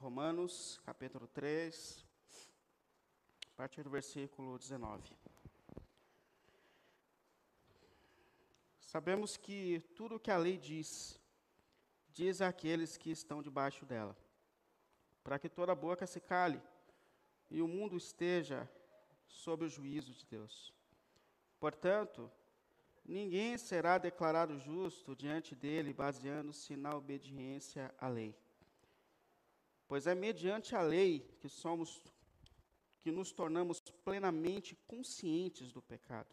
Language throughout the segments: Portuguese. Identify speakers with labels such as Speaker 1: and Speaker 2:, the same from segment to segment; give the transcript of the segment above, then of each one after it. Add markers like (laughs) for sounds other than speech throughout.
Speaker 1: Romanos, capítulo 3, a partir do versículo 19. Sabemos que tudo o que a lei diz, diz àqueles que estão debaixo dela, para que toda boca se cale e o mundo esteja sob o juízo de Deus. Portanto, ninguém será declarado justo diante dele baseando-se na obediência à lei. Pois é mediante a lei que somos que nos tornamos plenamente conscientes do pecado.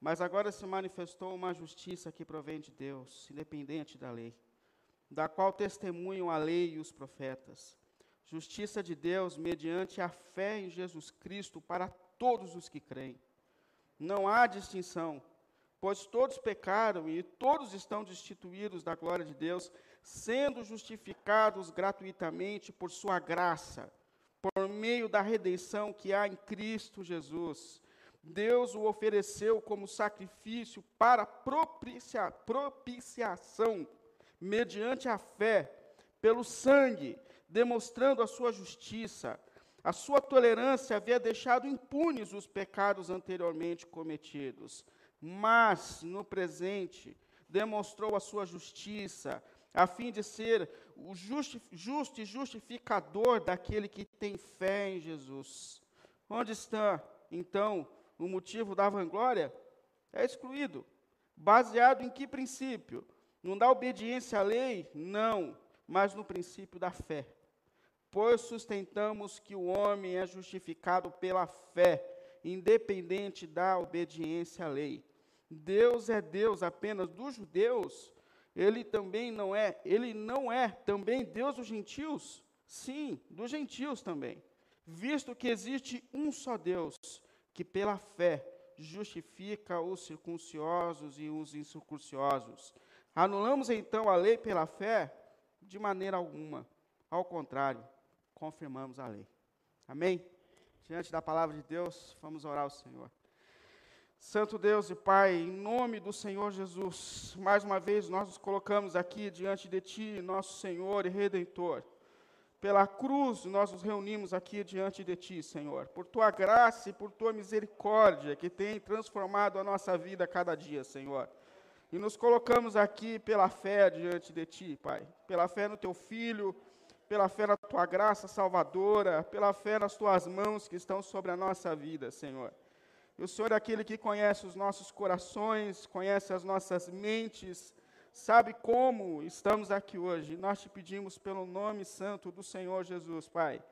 Speaker 1: Mas agora se manifestou uma justiça que provém de Deus, independente da lei, da qual testemunham a lei e os profetas. Justiça de Deus mediante a fé em Jesus Cristo para todos os que creem. Não há distinção, pois todos pecaram e todos estão destituídos da glória de Deus, sendo justificados gratuitamente por sua graça, por meio da redenção que há em Cristo Jesus. Deus o ofereceu como sacrifício para propicia, propiciação, mediante a fé, pelo sangue, demonstrando a sua justiça. A sua tolerância havia deixado impunes os pecados anteriormente cometidos, mas, no presente, demonstrou a sua justiça, a fim de ser o justi justo e justificador daquele que tem fé em Jesus. Onde está, então, o motivo da vanglória? É excluído. Baseado em que princípio? Não da obediência à lei? Não, mas no princípio da fé. Pois sustentamos que o homem é justificado pela fé, independente da obediência à lei. Deus é Deus apenas dos judeus, ele também não é, ele não é também Deus dos gentios? Sim, dos gentios também. Visto que existe um só Deus, que pela fé justifica os circunciosos e os incircunciosos. Anulamos então a lei pela fé? De maneira alguma. Ao contrário, confirmamos a lei. Amém? Diante da palavra de Deus, vamos orar ao Senhor. Santo Deus e Pai, em nome do Senhor Jesus, mais uma vez nós nos colocamos aqui diante de Ti, nosso Senhor e Redentor. Pela cruz nós nos reunimos aqui diante de Ti, Senhor, por Tua graça e por Tua misericórdia que tem transformado a nossa vida a cada dia, Senhor. E nos colocamos aqui pela fé diante de Ti, Pai, pela fé no Teu Filho, pela fé na Tua graça salvadora, pela fé nas Tuas mãos que estão sobre a nossa vida, Senhor. E o Senhor é aquele que conhece os nossos corações, conhece as nossas mentes, sabe como estamos aqui hoje. Nós te pedimos pelo nome santo do Senhor Jesus, Pai.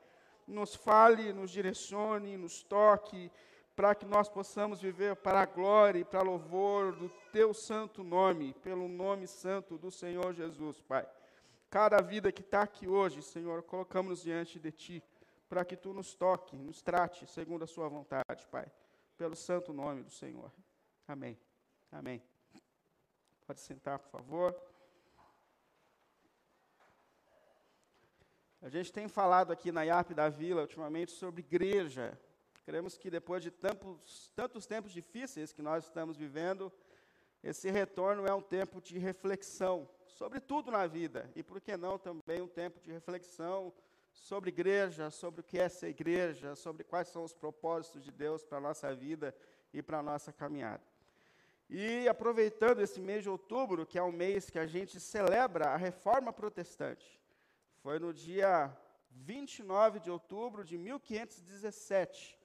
Speaker 1: Nos fale, nos direcione, nos toque, para que nós possamos viver para a glória e para louvor do teu santo nome, pelo nome santo do Senhor Jesus, Pai. Cada vida que está aqui hoje, Senhor, colocamos diante de Ti, para que Tu nos toque, nos trate segundo a Sua vontade, Pai pelo santo nome do Senhor. Amém. Amém. Pode sentar, por favor. A gente tem falado aqui na IAP da Vila ultimamente sobre igreja. Queremos que depois de tantos, tantos tempos difíceis que nós estamos vivendo, esse retorno é um tempo de reflexão sobre tudo na vida. E por que não também um tempo de reflexão sobre igreja, sobre o que é ser igreja, sobre quais são os propósitos de Deus para a nossa vida e para a nossa caminhada. E aproveitando esse mês de outubro, que é um mês que a gente celebra a reforma protestante, foi no dia 29 de outubro de 1517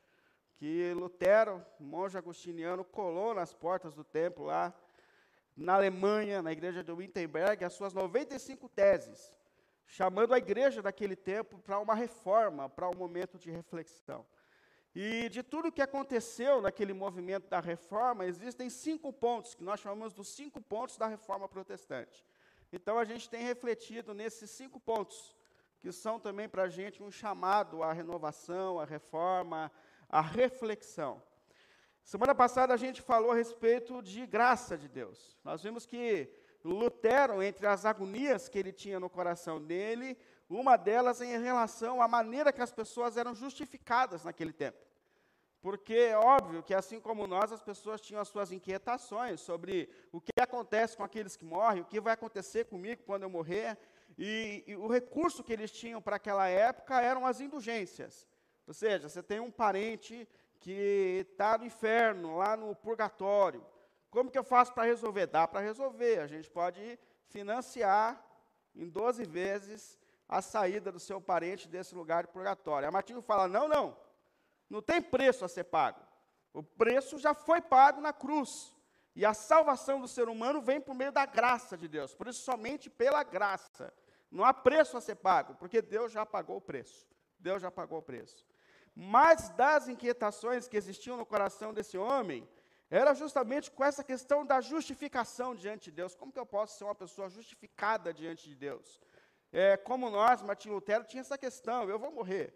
Speaker 1: que Lutero, monge agostiniano, colou nas portas do templo lá na Alemanha, na igreja de Wittenberg, as suas 95 teses chamando a igreja daquele tempo para uma reforma, para um momento de reflexão. E de tudo que aconteceu naquele movimento da reforma, existem cinco pontos, que nós chamamos dos cinco pontos da reforma protestante. Então a gente tem refletido nesses cinco pontos, que são também para a gente um chamado à renovação, à reforma, à reflexão. Semana passada a gente falou a respeito de graça de Deus. Nós vimos que Lutero, entre as agonias que ele tinha no coração dele, uma delas em relação à maneira que as pessoas eram justificadas naquele tempo. Porque é óbvio que, assim como nós, as pessoas tinham as suas inquietações sobre o que acontece com aqueles que morrem, o que vai acontecer comigo quando eu morrer. E, e, o recurso que eles tinham para aquela época eram as indulgências. Ou seja, você tem um parente que está no inferno, lá no purgatório. Como que eu faço para resolver? Dá para resolver. A gente pode financiar em 12 vezes a saída do seu parente desse lugar de purgatório. A Martinho fala: não, não, não tem preço a ser pago. O preço já foi pago na cruz. E a salvação do ser humano vem por meio da graça de Deus. Por isso, somente pela graça. Não há preço a ser pago, porque Deus já pagou o preço. Deus já pagou o preço. Mas das inquietações que existiam no coração desse homem, era justamente com essa questão da justificação diante de Deus. Como que eu posso ser uma pessoa justificada diante de Deus? É, como nós, Martim Lutero, tinha essa questão: eu vou morrer.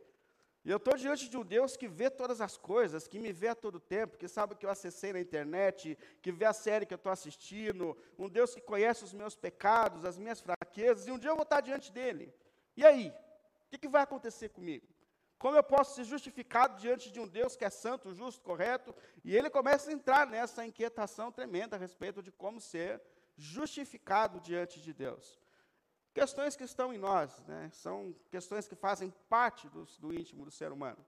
Speaker 1: E eu estou diante de um Deus que vê todas as coisas, que me vê a todo tempo, que sabe o que eu acessei na internet, que vê a série que eu estou assistindo, um Deus que conhece os meus pecados, as minhas fraquezas, e um dia eu vou estar diante dele. E aí? O que, que vai acontecer comigo? Como eu posso ser justificado diante de um Deus que é santo, justo, correto? E ele começa a entrar nessa inquietação tremenda a respeito de como ser justificado diante de Deus. Questões que estão em nós, né? são questões que fazem parte do, do íntimo do ser humano.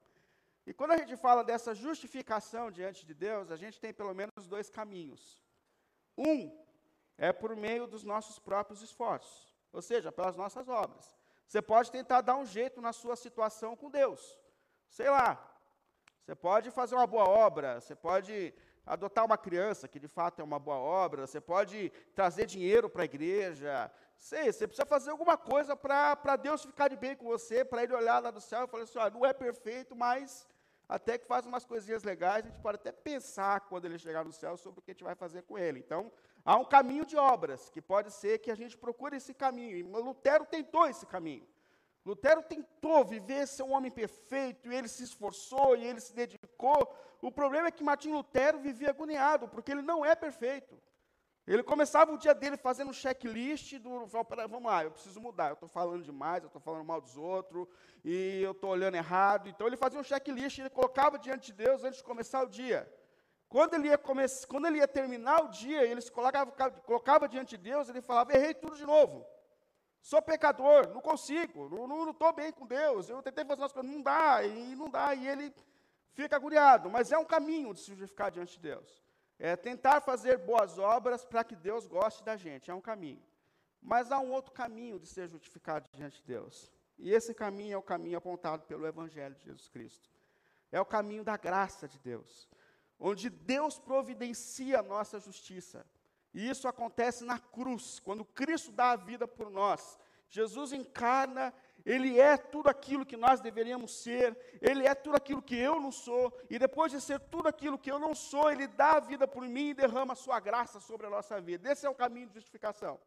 Speaker 1: E quando a gente fala dessa justificação diante de Deus, a gente tem pelo menos dois caminhos. Um é por meio dos nossos próprios esforços, ou seja, pelas nossas obras. Você pode tentar dar um jeito na sua situação com Deus. Sei lá. Você pode fazer uma boa obra, você pode adotar uma criança, que de fato é uma boa obra, você pode trazer dinheiro para a igreja, sei, você precisa fazer alguma coisa para Deus ficar de bem com você, para Ele olhar lá do céu e falar assim, ah, não é perfeito, mas até que faz umas coisinhas legais, a gente pode até pensar, quando Ele chegar no céu, sobre o que a gente vai fazer com Ele. Então, há um caminho de obras, que pode ser que a gente procure esse caminho, e Lutero tentou esse caminho. Lutero tentou viver ser um homem perfeito, e ele se esforçou, e ele se dedicou. O problema é que Martinho Lutero vivia agoniado, porque ele não é perfeito. Ele começava o dia dele fazendo um checklist do, vamos lá, eu preciso mudar, eu estou falando demais, eu estou falando mal dos outros, e eu estou olhando errado. Então ele fazia um checklist, ele colocava diante de Deus antes de começar o dia. Quando ele ia, come quando ele ia terminar o dia, ele se colocava, colocava diante de Deus, ele falava, errei tudo de novo. Sou pecador, não consigo, não estou bem com Deus, eu tentei fazer umas coisas, não dá, e não dá, e ele fica agoniado, mas é um caminho de se justificar diante de Deus. É tentar fazer boas obras para que Deus goste da gente, é um caminho. Mas há um outro caminho de ser justificado diante de Deus. E esse caminho é o caminho apontado pelo Evangelho de Jesus Cristo. É o caminho da graça de Deus, onde Deus providencia a nossa justiça. E isso acontece na cruz, quando Cristo dá a vida por nós. Jesus encarna, ele é tudo aquilo que nós deveríamos ser, ele é tudo aquilo que eu não sou, e depois de ser tudo aquilo que eu não sou, ele dá a vida por mim e derrama a sua graça sobre a nossa vida. Esse é o caminho de justificação.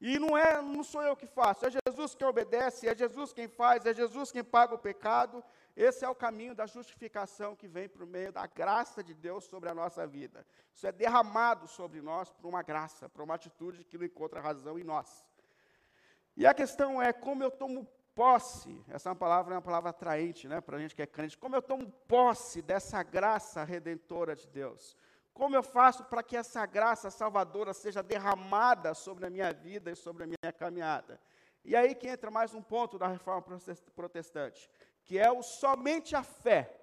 Speaker 1: E não é, não sou eu que faço, é Jesus quem obedece, é Jesus quem faz, é Jesus quem paga o pecado, esse é o caminho da justificação que vem por meio da graça de Deus sobre a nossa vida. Isso é derramado sobre nós por uma graça, por uma atitude que não encontra razão em nós. E a questão é como eu tomo posse, essa é uma palavra, é uma palavra atraente né, para a gente que é crente, como eu tomo posse dessa graça redentora de Deus? Como eu faço para que essa graça salvadora seja derramada sobre a minha vida e sobre a minha caminhada? E aí que entra mais um ponto da reforma protestante que é o somente a fé.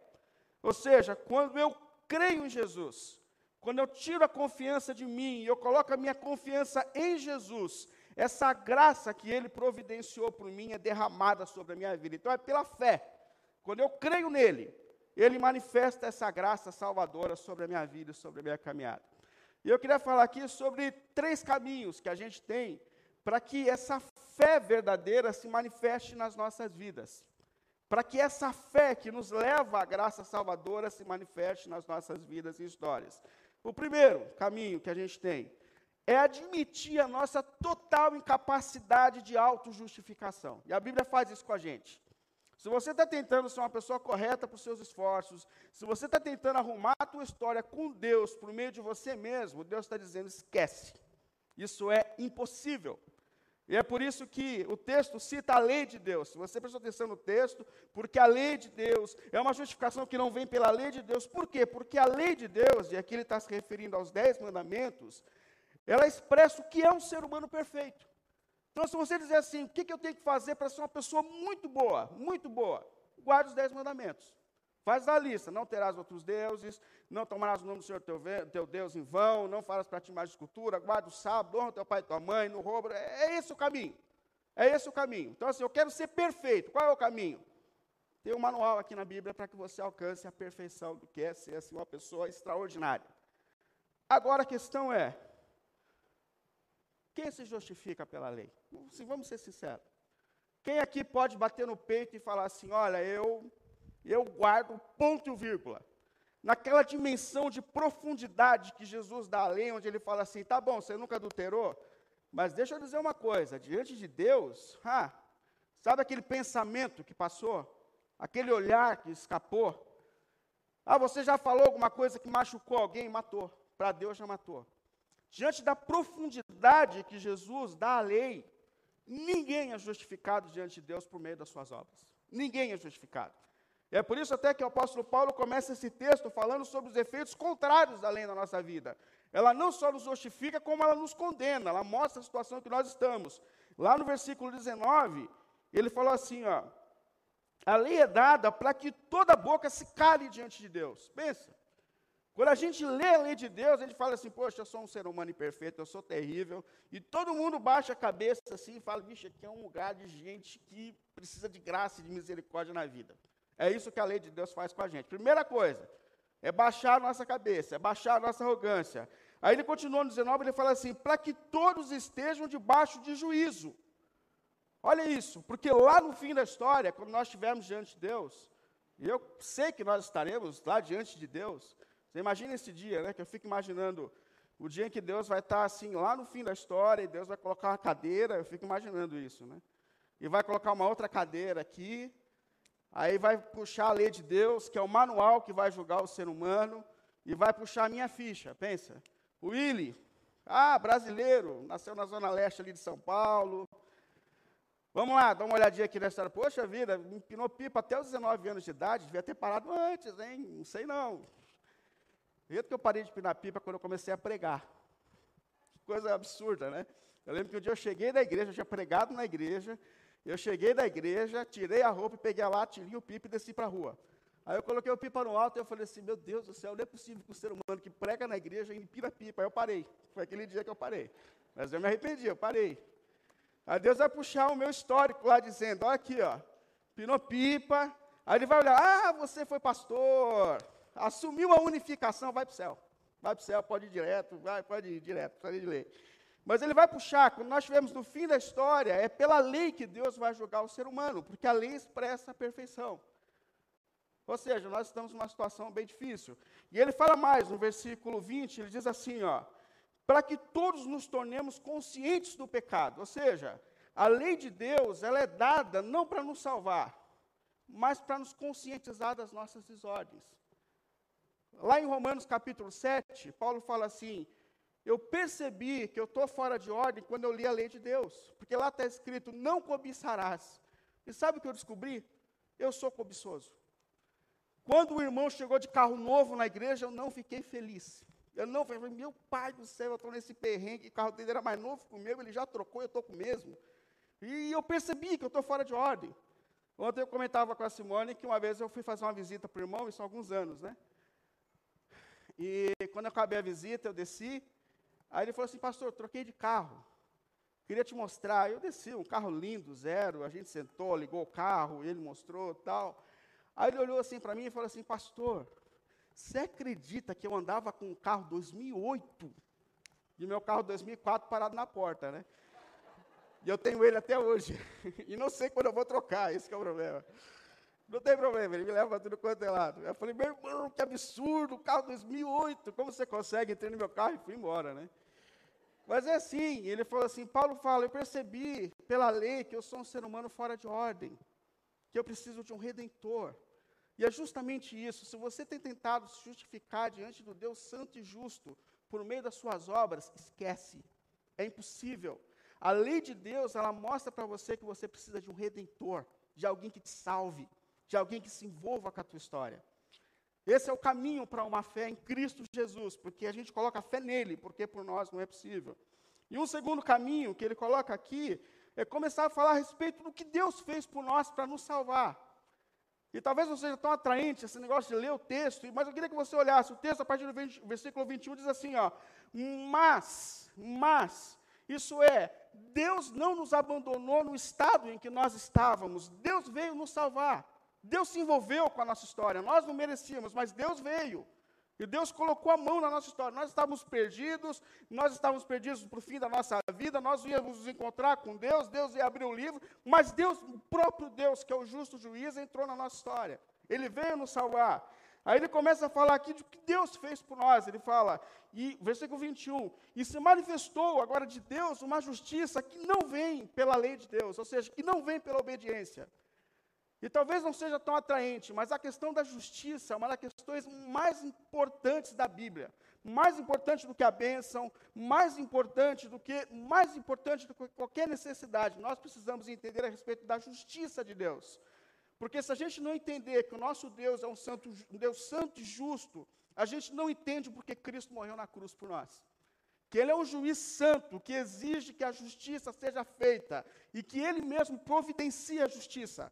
Speaker 1: Ou seja, quando eu creio em Jesus, quando eu tiro a confiança de mim e eu coloco a minha confiança em Jesus, essa graça que Ele providenciou por mim é derramada sobre a minha vida. Então é pela fé. Quando eu creio nele, Ele manifesta essa graça salvadora sobre a minha vida sobre a minha caminhada. E eu queria falar aqui sobre três caminhos que a gente tem para que essa fé verdadeira se manifeste nas nossas vidas para que essa fé que nos leva à graça salvadora se manifeste nas nossas vidas e histórias. O primeiro caminho que a gente tem é admitir a nossa total incapacidade de autojustificação. E a Bíblia faz isso com a gente. Se você está tentando ser uma pessoa correta para os seus esforços, se você está tentando arrumar a tua história com Deus por meio de você mesmo, Deus está dizendo: esquece. Isso é impossível. E é por isso que o texto cita a lei de Deus. Se você prestou atenção no texto, porque a lei de Deus é uma justificação que não vem pela lei de Deus. Por quê? Porque a lei de Deus, e aqui ele está se referindo aos dez mandamentos, ela expressa o que é um ser humano perfeito. Então, se você dizer assim, o que, que eu tenho que fazer para ser uma pessoa muito boa, muito boa, guarde os dez mandamentos. Faz a lista, não terás outros deuses, não tomarás o nome do Senhor teu, teu Deus em vão, não farás para ti mais escultura, guarda o sábado, honra teu pai e tua mãe, não rouba. É, é esse o caminho. É esse o caminho. Então, assim, eu quero ser perfeito. Qual é o caminho? Tem um manual aqui na Bíblia para que você alcance a perfeição do que é ser assim, uma pessoa extraordinária. Agora a questão é: quem se justifica pela lei? Vamos ser sinceros. Quem aqui pode bater no peito e falar assim: olha, eu, eu guardo ponto e vírgula. Naquela dimensão de profundidade que Jesus dá à lei, onde ele fala assim: tá bom, você nunca adulterou, mas deixa eu dizer uma coisa: diante de Deus, sabe aquele pensamento que passou? aquele olhar que escapou. Ah, você já falou alguma coisa que machucou alguém? Matou. Para Deus já matou. Diante da profundidade que Jesus dá à lei, ninguém é justificado diante de Deus por meio das suas obras. Ninguém é justificado. É por isso até que o apóstolo Paulo começa esse texto falando sobre os efeitos contrários da lei na nossa vida. Ela não só nos justifica, como ela nos condena, ela mostra a situação que nós estamos. Lá no versículo 19, ele falou assim, ó, a lei é dada para que toda boca se cale diante de Deus. Pensa. Quando a gente lê a lei de Deus, a gente fala assim, poxa, eu sou um ser humano imperfeito, eu sou terrível. E todo mundo baixa a cabeça assim e fala, bicho, aqui é um lugar de gente que precisa de graça e de misericórdia na vida. É isso que a lei de Deus faz com a gente. Primeira coisa, é baixar a nossa cabeça, é baixar a nossa arrogância. Aí ele continua no 19, ele fala assim, para que todos estejam debaixo de juízo. Olha isso, porque lá no fim da história, quando nós estivermos diante de Deus, e eu sei que nós estaremos lá diante de Deus, você imagina esse dia, né, que eu fico imaginando o dia em que Deus vai estar assim, lá no fim da história, e Deus vai colocar uma cadeira, eu fico imaginando isso, né? E vai colocar uma outra cadeira aqui, aí vai puxar a lei de Deus, que é o manual que vai julgar o ser humano, e vai puxar a minha ficha, pensa. O Willy, ah, brasileiro, nasceu na zona leste ali de São Paulo, Vamos lá, dá uma olhadinha aqui na história. Poxa vida, empinou pipa até os 19 anos de idade, devia ter parado antes, hein? Não sei não. Jeito que eu parei de empinar pipa quando eu comecei a pregar. Que coisa absurda, né? Eu lembro que um dia eu cheguei da igreja, eu tinha pregado na igreja, eu cheguei da igreja, tirei a roupa, peguei a latinha, o pipa e desci para a rua. Aí eu coloquei o pipa no alto e eu falei assim, meu Deus do céu, não é possível que o ser humano que prega na igreja empina pipa. Aí eu parei. Foi aquele dia que eu parei. Mas eu me arrependi, eu parei. Aí Deus vai puxar o meu histórico lá dizendo, olha aqui, ó, pinou pipa. Aí ele vai olhar, ah, você foi pastor, assumiu a unificação, vai para o céu. Vai para o céu, pode ir direto, vai, pode ir direto, pode de ler. Mas ele vai puxar, quando nós estivermos no fim da história, é pela lei que Deus vai julgar o ser humano, porque a lei expressa a perfeição. Ou seja, nós estamos numa situação bem difícil. E ele fala mais, no versículo 20, ele diz assim, ó, para que todos nos tornemos conscientes do pecado. Ou seja, a lei de Deus, ela é dada não para nos salvar, mas para nos conscientizar das nossas desordens. Lá em Romanos capítulo 7, Paulo fala assim: Eu percebi que eu estou fora de ordem quando eu li a lei de Deus, porque lá está escrito: Não cobiçarás. E sabe o que eu descobri? Eu sou cobiçoso. Quando o irmão chegou de carro novo na igreja, eu não fiquei feliz. Eu não falei, meu pai do céu, eu estou nesse perrengue, o carro dele era mais novo que o meu, ele já trocou, eu estou com o mesmo. E eu percebi que eu estou fora de ordem. Ontem eu comentava com a Simone que uma vez eu fui fazer uma visita para o irmão, isso há alguns anos, né? E quando eu acabei a visita, eu desci, aí ele falou assim, pastor, troquei de carro. Queria te mostrar. Eu desci, um carro lindo, zero, a gente sentou, ligou o carro, ele mostrou tal. Aí ele olhou assim para mim e falou assim, pastor, você acredita que eu andava com um carro 2008 e meu carro 2004 parado na porta, né? E eu tenho ele até hoje. (laughs) e não sei quando eu vou trocar, esse é o problema. Não tem problema, ele me leva tudo quanto é lado. Eu falei, meu irmão, que absurdo, carro 2008, como você consegue? Entrei no meu carro e fui embora, né? Mas é assim, ele falou assim, Paulo fala, eu percebi pela lei que eu sou um ser humano fora de ordem, que eu preciso de um redentor. E é justamente isso. Se você tem tentado se justificar diante do Deus Santo e Justo por meio das suas obras, esquece. É impossível. A lei de Deus, ela mostra para você que você precisa de um redentor, de alguém que te salve, de alguém que se envolva com a tua história. Esse é o caminho para uma fé em Cristo Jesus, porque a gente coloca fé nele, porque por nós não é possível. E um segundo caminho que ele coloca aqui, é começar a falar a respeito do que Deus fez por nós para nos salvar. E talvez não seja tão atraente esse negócio de ler o texto, mas eu queria que você olhasse o texto a partir do 20, versículo 21 diz assim, ó: "Mas, mas, isso é, Deus não nos abandonou no estado em que nós estávamos. Deus veio nos salvar. Deus se envolveu com a nossa história. Nós não merecíamos, mas Deus veio. E Deus colocou a mão na nossa história. Nós estávamos perdidos, nós estávamos perdidos para o fim da nossa vida, nós íamos nos encontrar com Deus, Deus ia abrir o livro, mas Deus, o próprio Deus, que é o justo juiz, entrou na nossa história. Ele veio nos salvar. Aí ele começa a falar aqui de que Deus fez por nós. Ele fala, e versículo 21, e se manifestou agora de Deus uma justiça que não vem pela lei de Deus, ou seja, que não vem pela obediência. E talvez não seja tão atraente, mas a questão da justiça é uma das questões mais importantes da Bíblia. Mais importante do que a bênção, mais importante do que, mais importante do que qualquer necessidade. Nós precisamos entender a respeito da justiça de Deus. Porque se a gente não entender que o nosso Deus é um, santo, um Deus santo e justo, a gente não entende porque Cristo morreu na cruz por nós. Que Ele é um juiz santo, que exige que a justiça seja feita, e que Ele mesmo providencia a justiça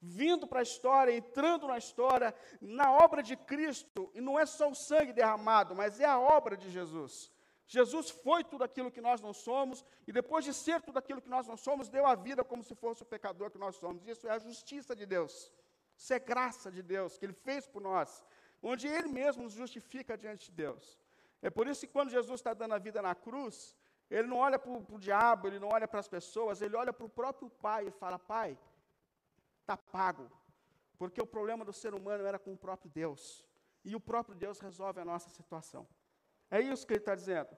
Speaker 1: vindo para a história, entrando na história, na obra de Cristo, e não é só o sangue derramado, mas é a obra de Jesus. Jesus foi tudo aquilo que nós não somos, e depois de ser tudo aquilo que nós não somos, deu a vida como se fosse o pecador que nós somos. Isso é a justiça de Deus. Isso é graça de Deus, que Ele fez por nós, onde Ele mesmo nos justifica diante de Deus. É por isso que quando Jesus está dando a vida na cruz, Ele não olha para o diabo, Ele não olha para as pessoas, Ele olha para o próprio Pai e fala, Pai, está pago. Porque o problema do ser humano era com o próprio Deus. E o próprio Deus resolve a nossa situação. É isso que ele está dizendo.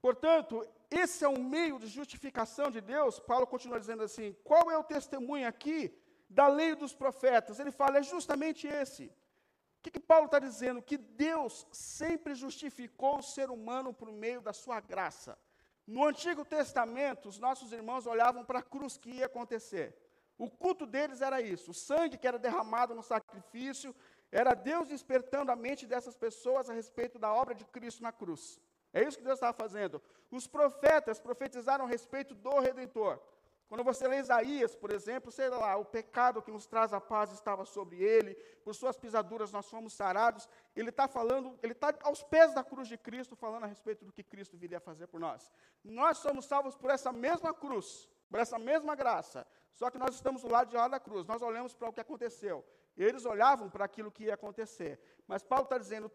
Speaker 1: Portanto, esse é um meio de justificação de Deus. Paulo continua dizendo assim: qual é o testemunho aqui da lei dos profetas? Ele fala, é justamente esse. O que, que Paulo está dizendo? Que Deus sempre justificou o ser humano por meio da sua graça. No Antigo Testamento, os nossos irmãos olhavam para a cruz que ia acontecer. O culto deles era isso: o sangue que era derramado no sacrifício era Deus despertando a mente dessas pessoas a respeito da obra de Cristo na cruz. É isso que Deus estava fazendo. Os profetas profetizaram a respeito do Redentor. Quando você lê Isaías, por exemplo, sei lá, o pecado que nos traz a paz estava sobre ele, por suas pisaduras nós fomos sarados. Ele está falando, ele está aos pés da cruz de Cristo, falando a respeito do que Cristo viria a fazer por nós. Nós somos salvos por essa mesma cruz, por essa mesma graça. Só que nós estamos do lado de lá da cruz, nós olhamos para o que aconteceu. Eles olhavam para aquilo que ia acontecer. Mas Paulo está dizendo: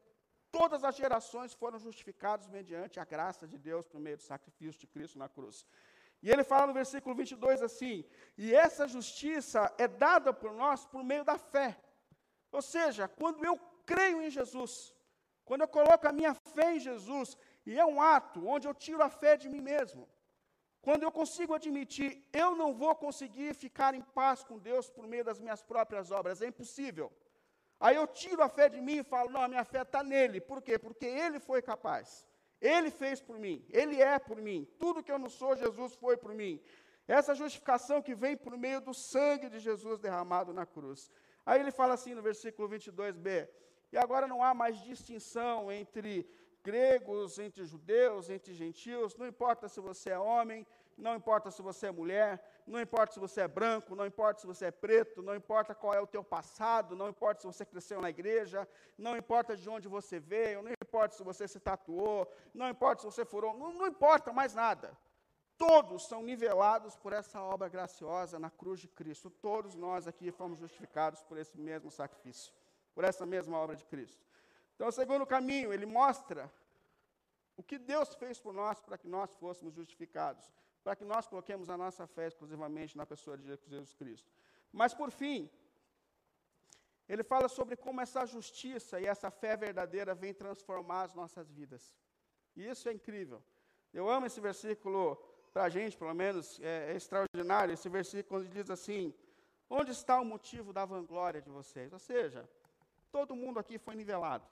Speaker 1: todas as gerações foram justificadas mediante a graça de Deus por meio do sacrifício de Cristo na cruz. E ele fala no versículo 22 assim: E essa justiça é dada por nós por meio da fé. Ou seja, quando eu creio em Jesus, quando eu coloco a minha fé em Jesus, e é um ato onde eu tiro a fé de mim mesmo. Quando eu consigo admitir, eu não vou conseguir ficar em paz com Deus por meio das minhas próprias obras, é impossível. Aí eu tiro a fé de mim e falo, não, a minha fé está nele. Por quê? Porque ele foi capaz. Ele fez por mim, ele é por mim. Tudo que eu não sou, Jesus foi por mim. Essa justificação que vem por meio do sangue de Jesus derramado na cruz. Aí ele fala assim no versículo 22b: E agora não há mais distinção entre gregos, entre judeus, entre gentios, não importa se você é homem, não importa se você é mulher, não importa se você é branco, não importa se você é preto, não importa qual é o teu passado, não importa se você cresceu na igreja, não importa de onde você veio, não importa se você se tatuou, não importa se você furou, não, não importa mais nada. Todos são nivelados por essa obra graciosa na cruz de Cristo. Todos nós aqui fomos justificados por esse mesmo sacrifício, por essa mesma obra de Cristo. Então, o segundo caminho, ele mostra o que Deus fez por nós para que nós fôssemos justificados, para que nós coloquemos a nossa fé exclusivamente na pessoa de Jesus Cristo. Mas, por fim, ele fala sobre como essa justiça e essa fé verdadeira vem transformar as nossas vidas. E isso é incrível. Eu amo esse versículo, para a gente, pelo menos, é, é extraordinário. Esse versículo onde diz assim: Onde está o motivo da vanglória de vocês? Ou seja, todo mundo aqui foi nivelado.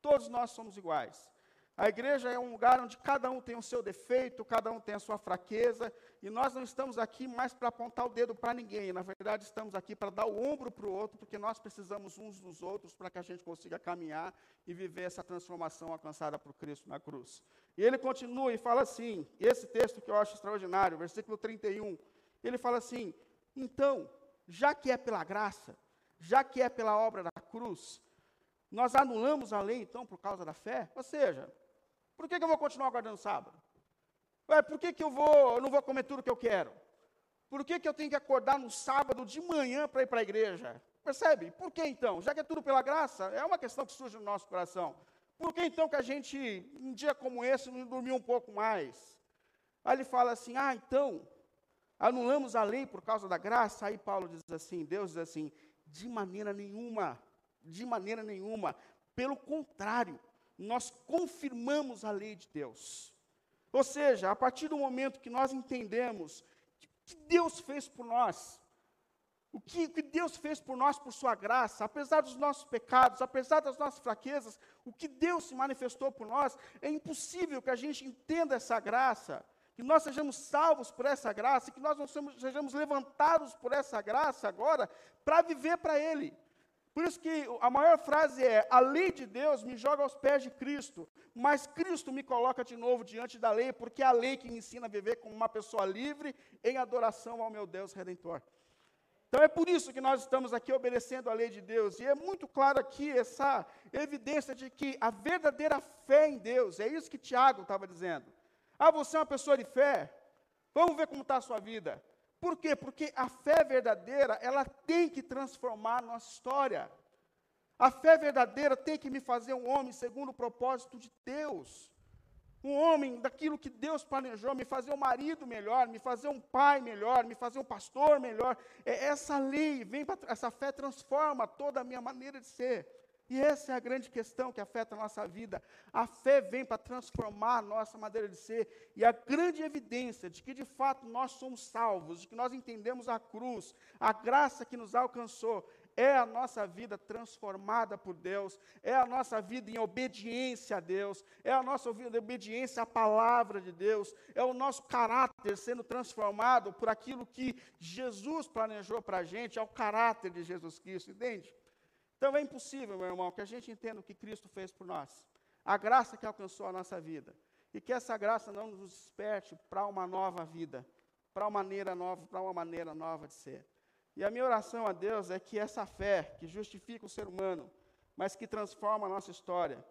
Speaker 1: Todos nós somos iguais. A igreja é um lugar onde cada um tem o seu defeito, cada um tem a sua fraqueza, e nós não estamos aqui mais para apontar o dedo para ninguém. Na verdade, estamos aqui para dar o ombro para o outro, porque nós precisamos uns dos outros para que a gente consiga caminhar e viver essa transformação alcançada por Cristo na cruz. E ele continua e fala assim: esse texto que eu acho extraordinário, versículo 31, ele fala assim: então, já que é pela graça, já que é pela obra da cruz, nós anulamos a lei então por causa da fé? Ou seja, por que, que eu vou continuar guardando sábado? Ué, por que, que eu, vou, eu não vou comer tudo que eu quero? Por que, que eu tenho que acordar no sábado de manhã para ir para a igreja? Percebe? Por que então? Já que é tudo pela graça, é uma questão que surge no nosso coração. Por que então que a gente, um dia como esse, não dormiu um pouco mais? Aí ele fala assim: ah, então, anulamos a lei por causa da graça? Aí Paulo diz assim: Deus diz assim, de maneira nenhuma, de maneira nenhuma. Pelo contrário, nós confirmamos a lei de Deus. Ou seja, a partir do momento que nós entendemos que Deus fez por nós, o que, o que, Deus fez por nós por sua graça, apesar dos nossos pecados, apesar das nossas fraquezas, o que Deus se manifestou por nós, é impossível que a gente entenda essa graça, que nós sejamos salvos por essa graça, que nós não sejamos levantados por essa graça agora para viver para Ele. Por isso que a maior frase é: a lei de Deus me joga aos pés de Cristo, mas Cristo me coloca de novo diante da lei, porque é a lei que me ensina a viver como uma pessoa livre em adoração ao meu Deus redentor. Então é por isso que nós estamos aqui obedecendo a lei de Deus, e é muito claro aqui essa evidência de que a verdadeira fé em Deus, é isso que Tiago estava dizendo. Ah, você é uma pessoa de fé? Vamos ver como está a sua vida. Por quê? Porque a fé verdadeira, ela tem que transformar a nossa história. A fé verdadeira tem que me fazer um homem segundo o propósito de Deus. Um homem daquilo que Deus planejou, me fazer um marido melhor, me fazer um pai melhor, me fazer um pastor melhor. É, essa lei, vem pra, essa fé transforma toda a minha maneira de ser. E essa é a grande questão que afeta a nossa vida. A fé vem para transformar a nossa maneira de ser. E a grande evidência de que de fato nós somos salvos, de que nós entendemos a cruz, a graça que nos alcançou, é a nossa vida transformada por Deus, é a nossa vida em obediência a Deus, é a nossa vida em obediência à palavra de Deus, é o nosso caráter sendo transformado por aquilo que Jesus planejou para a gente, é o caráter de Jesus Cristo, entende? Então é impossível, meu irmão, que a gente entenda o que Cristo fez por nós, a graça que alcançou a nossa vida, e que essa graça não nos desperte para uma nova vida, para uma maneira nova, para uma maneira nova de ser. E a minha oração a Deus é que essa fé que justifica o ser humano, mas que transforma a nossa história,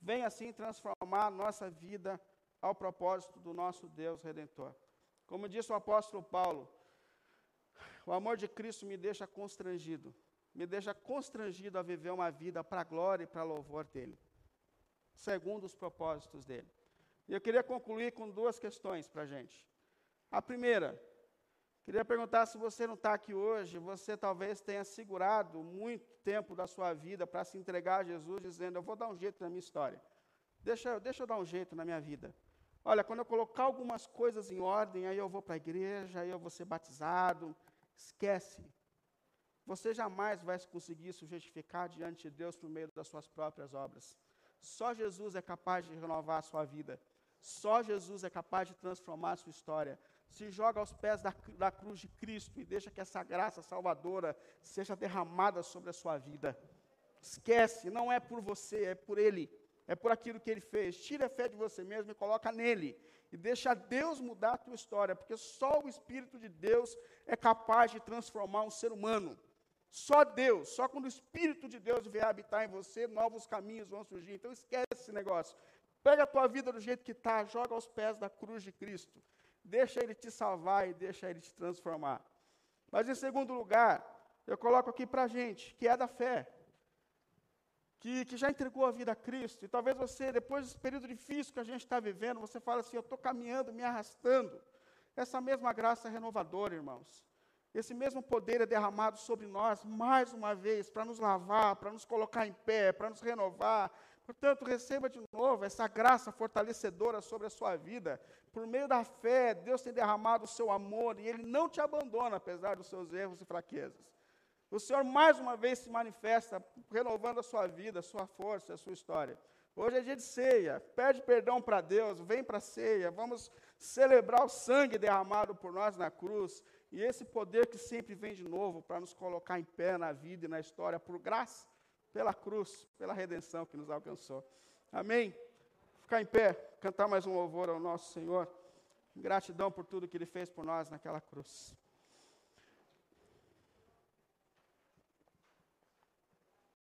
Speaker 1: venha assim transformar a nossa vida ao propósito do nosso Deus redentor. Como disse o apóstolo Paulo, o amor de Cristo me deixa constrangido me deixa constrangido a viver uma vida para a glória e para louvor dele, segundo os propósitos dele. E eu queria concluir com duas questões para a gente. A primeira, queria perguntar se você não está aqui hoje, você talvez tenha segurado muito tempo da sua vida para se entregar a Jesus, dizendo: Eu vou dar um jeito na minha história, deixa, deixa eu dar um jeito na minha vida. Olha, quando eu colocar algumas coisas em ordem, aí eu vou para a igreja, aí eu vou ser batizado. Esquece. Você jamais vai conseguir se justificar diante de Deus por meio das suas próprias obras. Só Jesus é capaz de renovar a sua vida. Só Jesus é capaz de transformar a sua história. Se joga aos pés da, da cruz de Cristo e deixa que essa graça salvadora seja derramada sobre a sua vida. Esquece, não é por você, é por Ele. É por aquilo que Ele fez. Tira a fé de você mesmo e coloca nele. E deixa Deus mudar a tua história, porque só o Espírito de Deus é capaz de transformar um ser humano. Só Deus, só quando o Espírito de Deus vier habitar em você, novos caminhos vão surgir. Então esquece esse negócio. Pega a tua vida do jeito que está, joga aos pés da cruz de Cristo. Deixa Ele te salvar e deixa Ele te transformar. Mas em segundo lugar, eu coloco aqui para a gente, que é da fé. Que, que já entregou a vida a Cristo. E talvez você, depois desse período difícil que a gente está vivendo, você fala assim, eu estou caminhando, me arrastando. Essa mesma graça renovadora, irmãos esse mesmo poder é derramado sobre nós mais uma vez para nos lavar, para nos colocar em pé, para nos renovar. Portanto, receba de novo essa graça fortalecedora sobre a sua vida. Por meio da fé, Deus tem derramado o seu amor e Ele não te abandona, apesar dos seus erros e fraquezas. O Senhor mais uma vez se manifesta, renovando a sua vida, a sua força, a sua história. Hoje é dia de ceia. Pede perdão para Deus, vem para a ceia. Vamos celebrar o sangue derramado por nós na cruz. E esse poder que sempre vem de novo para nos colocar em pé na vida e na história, por graça, pela cruz, pela redenção que nos alcançou. Amém? Ficar em pé, cantar mais um louvor ao nosso Senhor. Gratidão por tudo que Ele fez por nós naquela cruz.